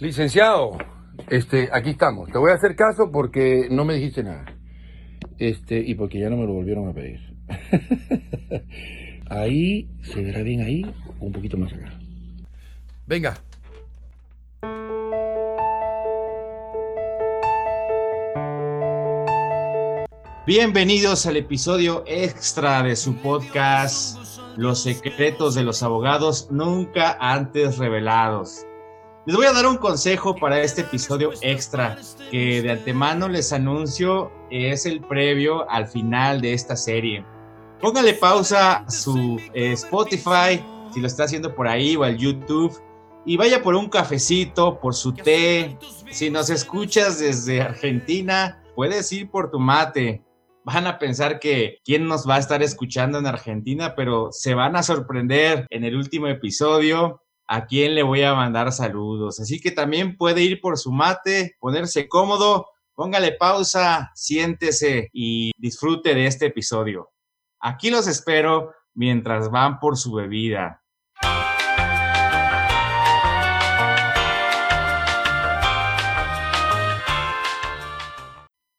Licenciado, este, aquí estamos. Te voy a hacer caso porque no me dijiste nada. Este, y porque ya no me lo volvieron a pedir. ahí, se verá bien ahí, un poquito más acá. Venga. Bienvenidos al episodio extra de su podcast Los secretos de los abogados nunca antes revelados. Les voy a dar un consejo para este episodio extra que de antemano les anuncio es el previo al final de esta serie. Póngale pausa su eh, Spotify si lo está haciendo por ahí o al YouTube y vaya por un cafecito, por su té. Si nos escuchas desde Argentina, puedes ir por tu mate. Van a pensar que quién nos va a estar escuchando en Argentina, pero se van a sorprender en el último episodio a quién le voy a mandar saludos. Así que también puede ir por su mate, ponerse cómodo, póngale pausa, siéntese y disfrute de este episodio. Aquí los espero mientras van por su bebida.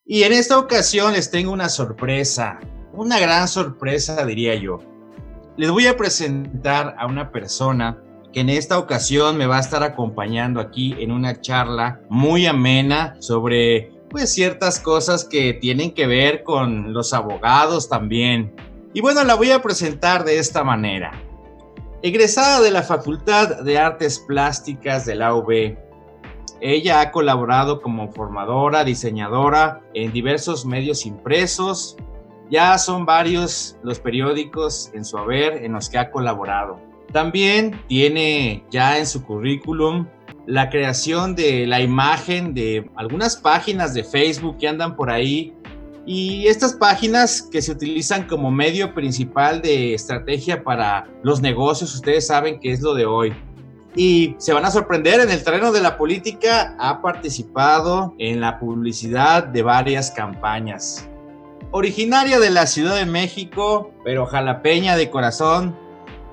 Y en esta ocasión les tengo una sorpresa, una gran sorpresa diría yo. Les voy a presentar a una persona que en esta ocasión me va a estar acompañando aquí en una charla muy amena sobre pues ciertas cosas que tienen que ver con los abogados también. Y bueno, la voy a presentar de esta manera. Egresada de la Facultad de Artes Plásticas de la UB, ella ha colaborado como formadora, diseñadora en diversos medios impresos. Ya son varios los periódicos en su haber en los que ha colaborado. También tiene ya en su currículum la creación de la imagen de algunas páginas de Facebook que andan por ahí y estas páginas que se utilizan como medio principal de estrategia para los negocios, ustedes saben que es lo de hoy. Y se van a sorprender, en el terreno de la política ha participado en la publicidad de varias campañas. Originaria de la Ciudad de México, pero jalapeña de corazón,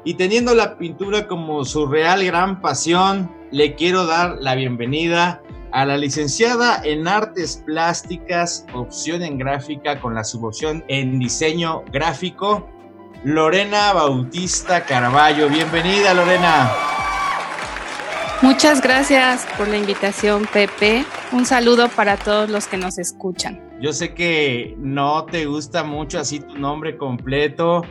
y teniendo la pintura como su real gran pasión, le quiero dar la bienvenida a la licenciada en Artes Plásticas, opción en gráfica con la subopción en diseño gráfico, Lorena Bautista Caraballo. Bienvenida, Lorena. Muchas gracias por la invitación, Pepe. Un saludo para todos los que nos escuchan. Yo sé que no te gusta mucho así tu nombre completo,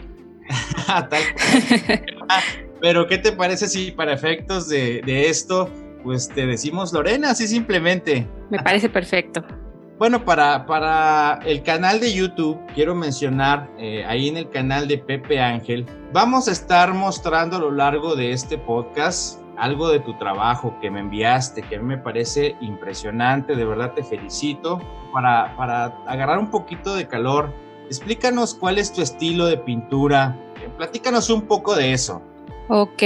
Pero, ¿qué te parece si para efectos de, esto, pues te decimos Lorena, así simplemente? Me parece perfecto. Bueno, para, para el canal de YouTube, quiero mencionar eh, ahí en el canal de Pepe Ángel, vamos a estar mostrando a lo largo de este podcast algo de tu trabajo que me enviaste, que a mí me parece impresionante, de verdad te felicito, para, para agarrar un poquito de calor Explícanos cuál es tu estilo de pintura. Platícanos un poco de eso. Ok,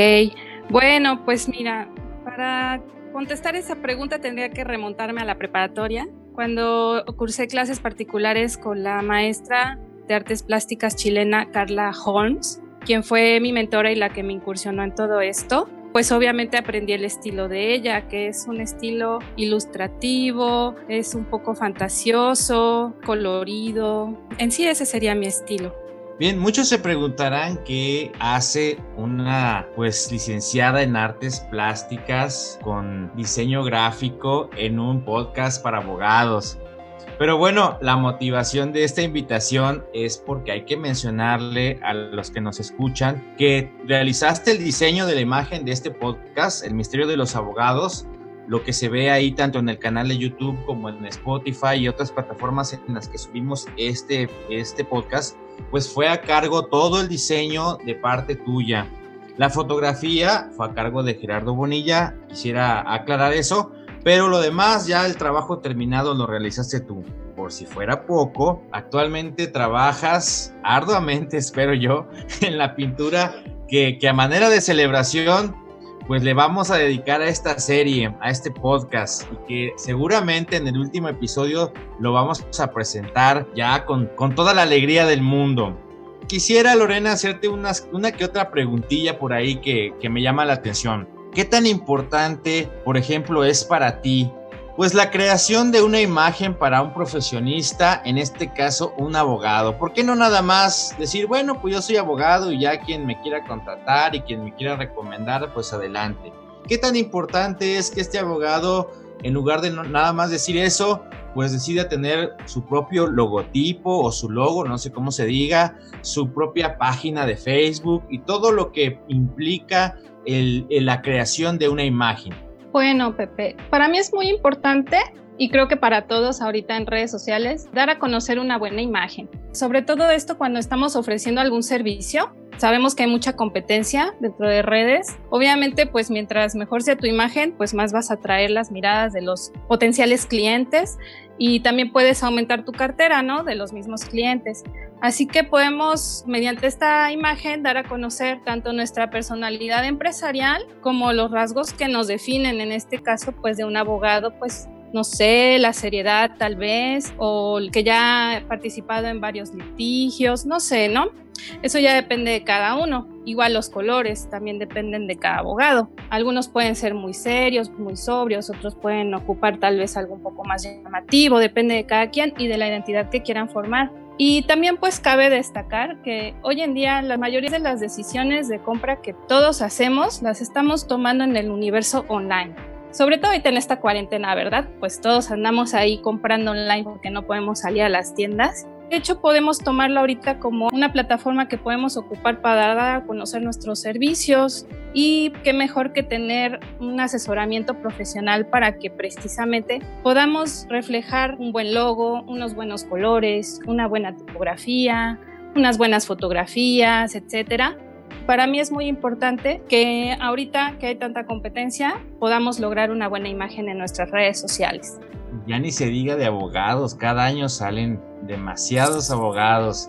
bueno, pues mira, para contestar esa pregunta tendría que remontarme a la preparatoria, cuando cursé clases particulares con la maestra de artes plásticas chilena Carla Holmes, quien fue mi mentora y la que me incursionó en todo esto pues obviamente aprendí el estilo de ella, que es un estilo ilustrativo, es un poco fantasioso, colorido. En sí ese sería mi estilo. Bien, muchos se preguntarán qué hace una pues licenciada en artes plásticas con diseño gráfico en un podcast para abogados. Pero bueno, la motivación de esta invitación es porque hay que mencionarle a los que nos escuchan que realizaste el diseño de la imagen de este podcast, El Misterio de los Abogados, lo que se ve ahí tanto en el canal de YouTube como en Spotify y otras plataformas en las que subimos este, este podcast, pues fue a cargo todo el diseño de parte tuya. La fotografía fue a cargo de Gerardo Bonilla, quisiera aclarar eso, pero lo demás, ya el trabajo terminado lo realizaste tú. Por si fuera poco, actualmente trabajas arduamente, espero yo, en la pintura que, a manera de celebración pues le vamos a dedicar a esta serie, a este podcast, y que seguramente en el último episodio lo vamos a presentar ya con, con toda la alegría del mundo. Quisiera, Lorena, hacerte unas, una que otra preguntilla por ahí que, que me llama la atención. ¿Qué tan importante, por ejemplo, es para ti pues la creación de una imagen para un profesionista, en este caso un abogado. ¿Por qué no nada más decir, bueno, pues yo soy abogado y ya quien me quiera contratar y quien me quiera recomendar, pues adelante? ¿Qué tan importante es que este abogado, en lugar de nada más decir eso, pues decida tener su propio logotipo o su logo, no sé cómo se diga, su propia página de Facebook y todo lo que implica la creación de una imagen? Bueno, Pepe, para mí es muy importante y creo que para todos ahorita en redes sociales, dar a conocer una buena imagen. Sobre todo esto cuando estamos ofreciendo algún servicio. Sabemos que hay mucha competencia dentro de redes. Obviamente, pues mientras mejor sea tu imagen, pues más vas a atraer las miradas de los potenciales clientes y también puedes aumentar tu cartera, ¿no? De los mismos clientes. Así que podemos, mediante esta imagen, dar a conocer tanto nuestra personalidad empresarial como los rasgos que nos definen, en este caso, pues de un abogado, pues no sé, la seriedad tal vez, o el que ya ha participado en varios litigios, no sé, ¿no? Eso ya depende de cada uno. Igual los colores también dependen de cada abogado. Algunos pueden ser muy serios, muy sobrios, otros pueden ocupar tal vez algo un poco más llamativo, depende de cada quien y de la identidad que quieran formar. Y también pues cabe destacar que hoy en día la mayoría de las decisiones de compra que todos hacemos las estamos tomando en el universo online sobre todo ahorita en esta cuarentena, ¿verdad? Pues todos andamos ahí comprando online porque no podemos salir a las tiendas. De hecho, podemos tomarlo ahorita como una plataforma que podemos ocupar para dar a conocer nuestros servicios y qué mejor que tener un asesoramiento profesional para que precisamente podamos reflejar un buen logo, unos buenos colores, una buena tipografía, unas buenas fotografías, etcétera, para mí es muy importante que ahorita que hay tanta competencia podamos lograr una buena imagen en nuestras redes sociales. Ya ni se diga de abogados, cada año salen demasiados abogados.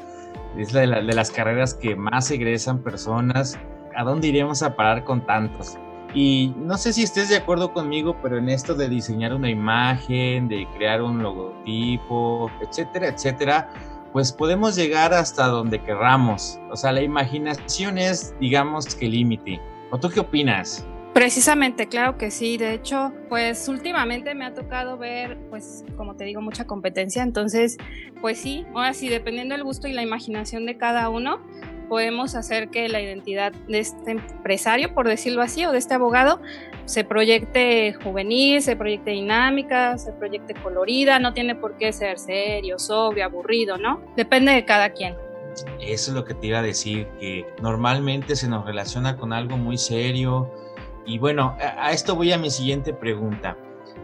Es de, de las carreras que más egresan personas. ¿A dónde iremos a parar con tantos? Y no sé si estés de acuerdo conmigo, pero en esto de diseñar una imagen, de crear un logotipo, etcétera, etcétera, pues podemos llegar hasta donde querramos. O sea, la imaginación es, digamos, que límite. ¿O tú qué opinas? Precisamente, claro que sí. De hecho, pues últimamente me ha tocado ver, pues como te digo, mucha competencia. Entonces, pues sí, ahora sí, dependiendo del gusto y la imaginación de cada uno, podemos hacer que la identidad de este empresario, por decirlo así, o de este abogado, se proyecte juvenil, se proyecte dinámica, se proyecte colorida, no tiene por qué ser serio, sobrio, aburrido, ¿no? Depende de cada quien. Eso es lo que te iba a decir, que normalmente se nos relaciona con algo muy serio. Y bueno, a esto voy a mi siguiente pregunta.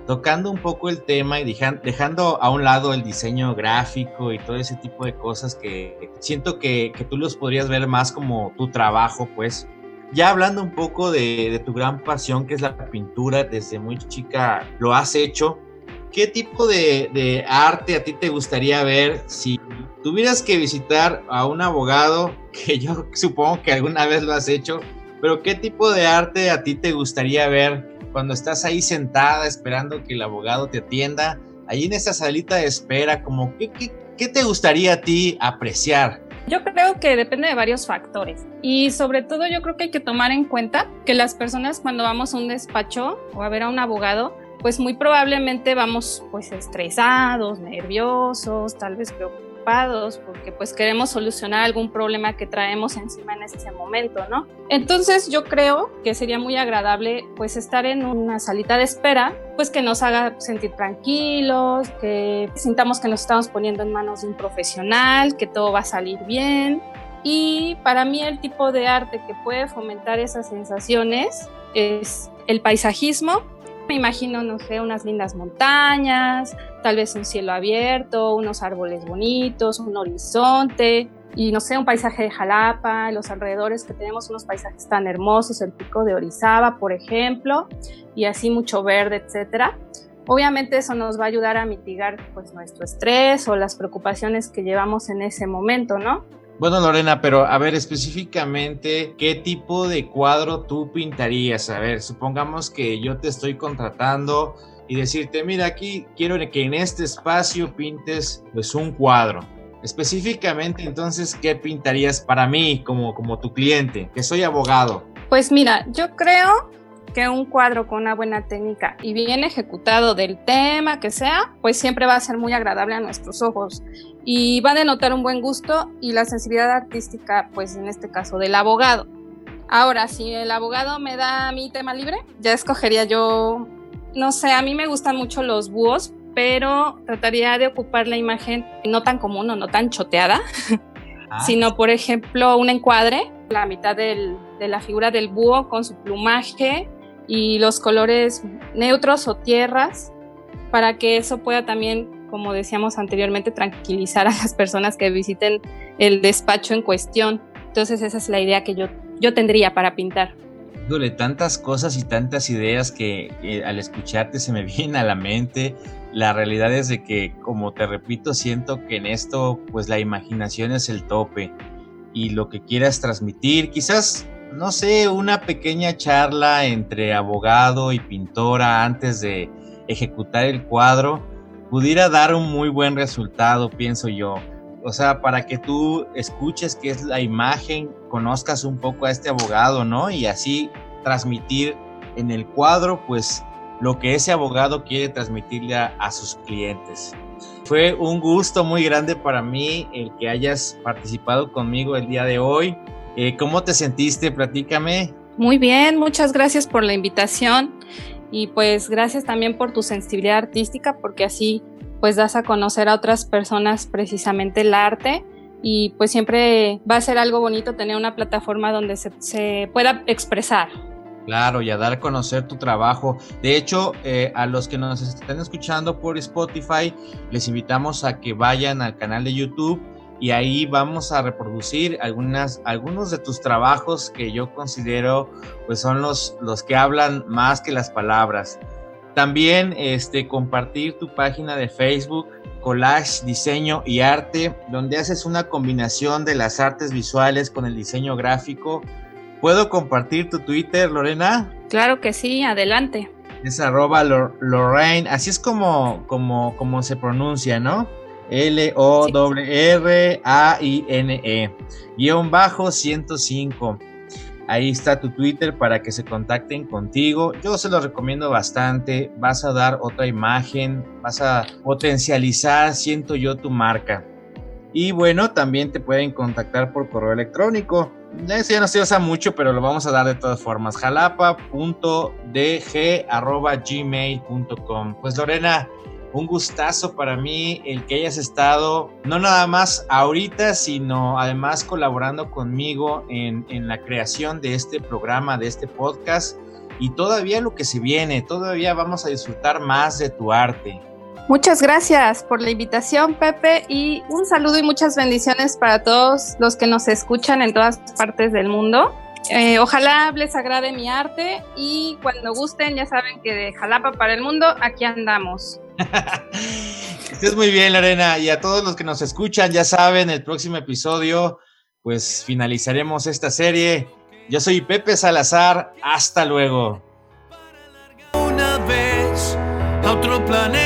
Tocando un poco el tema y dejando a un lado el diseño gráfico y todo ese tipo de cosas que siento que, tú los podrías ver más como tu trabajo, pues ya hablando un poco de, tu gran pasión, que es la pintura, desde muy chica lo has hecho. ¿Qué tipo de, arte a ti te gustaría ver si tuvieras que visitar a un abogado, que yo supongo que alguna vez lo has hecho, pero qué tipo de arte a ti te gustaría ver cuando estás ahí sentada esperando que el abogado te atienda, ahí en esa salita de espera, como qué, qué, qué te gustaría a ti apreciar? Yo creo que depende de varios factores y sobre todo yo creo que hay que tomar en cuenta que las personas cuando vamos a un despacho o a ver a un abogado, pues muy probablemente vamos pues estresados, nerviosos, tal vez preocupados porque pues queremos solucionar algún problema que traemos encima en ese momento, ¿no? Entonces yo creo que sería muy agradable pues estar en una salita de espera, pues que nos haga sentir tranquilos, que sintamos que nos estamos poniendo en manos de un profesional, que todo va a salir bien. Y para mí el tipo de arte que puede fomentar esas sensaciones es el paisajismo me imagino, no sé, unas lindas montañas, tal vez un cielo abierto, unos árboles bonitos, un horizonte y no sé, un paisaje de Jalapa, los alrededores que tenemos unos paisajes tan hermosos, el pico de Orizaba, por ejemplo, y así mucho verde, etcétera. Obviamente eso nos va a ayudar a mitigar pues nuestro estrés o las preocupaciones que llevamos en ese momento, ¿no? Bueno, Lorena, pero a ver específicamente, ¿qué tipo de cuadro tú pintarías? A ver, supongamos que yo te estoy contratando y decirte, mira, aquí quiero que en este espacio pintes pues un cuadro. Específicamente, entonces, ¿qué pintarías para mí como, como tu cliente? Que soy abogado. Pues mira, yo creo que un cuadro con una buena técnica y bien ejecutado del tema que sea, pues siempre va a ser muy agradable a nuestros ojos y va a denotar un buen gusto y la sensibilidad artística, pues en este caso del abogado. Ahora, si el abogado me da mi tema libre, ya escogería yo, no sé, a mí me gustan mucho los búhos, pero trataría de ocupar la imagen no tan común o no tan choteada, ah. sino por ejemplo un encuadre, la mitad de la figura del búho con su plumaje y los colores neutros o tierras, para que eso pueda también, como decíamos anteriormente, tranquilizar a las personas que visiten el despacho en cuestión. Entonces esa es la idea que yo, yo tendría para pintar. Duele tantas cosas y tantas ideas que eh, al escucharte se me vienen a la mente. La realidad es de que, como te repito, siento que en esto pues la imaginación es el tope y lo que quieras transmitir, quizás no sé, una pequeña charla entre abogado y pintora antes de ejecutar el cuadro pudiera dar un muy buen resultado, pienso yo. O sea, para que tú escuches qué es la imagen, conozcas un poco a este abogado, ¿no? Y así transmitir en el cuadro, pues, lo que ese abogado quiere transmitirle a, a sus clientes. Fue un gusto muy grande para mí el que hayas participado conmigo el día de hoy. Eh, ¿Cómo te sentiste? Platícame. Muy bien, muchas gracias por la invitación y pues gracias también por tu sensibilidad artística porque así pues das a conocer a otras personas precisamente el arte y pues siempre va a ser algo bonito tener una plataforma donde se, pueda expresar. Claro, y a dar a conocer tu trabajo. De hecho, eh, a los que nos están escuchando por Spotify, les invitamos a que vayan al canal de YouTube y ahí vamos a reproducir algunas, algunos de tus trabajos que yo considero pues son los, los que hablan más que las palabras. También este, compartir tu página de Facebook, Collage, Diseño y Arte, donde haces una combinación de las artes visuales con el diseño gráfico. ¿Puedo compartir tu Twitter, Lorena? Claro que sí, adelante. Es arroba Lorraine, así es como, como, como se pronuncia, ¿no? L-O-R-R-A-I-N-E, guion bajo 105. Ahí está tu Twitter para que se contacten contigo. Yo se lo recomiendo bastante. Vas a dar otra imagen, vas a potencializar, siento yo, tu marca. Y bueno, también te pueden contactar por correo electrónico. Eso ya no se usa mucho, pero lo vamos a dar de todas formas. jalapa.dg.gmail.com. Pues Lorena, un gustazo para mí el que hayas estado, no nada más ahorita, sino además colaborando conmigo en, la creación de este programa, de este podcast. Y todavía lo que se viene, todavía vamos a disfrutar más de tu arte. Muchas gracias por la invitación, Pepe, y un saludo y muchas bendiciones para todos los que nos escuchan en todas partes del mundo. Eh, ojalá les agrade mi arte y cuando gusten, ya saben que de Jalapa para el mundo, aquí andamos. Estés muy bien, Lorena. Y a todos los que nos escuchan, ya saben, el próximo episodio, pues finalizaremos esta serie. Yo soy Pepe Salazar. Hasta luego. Una vez a otro planeta.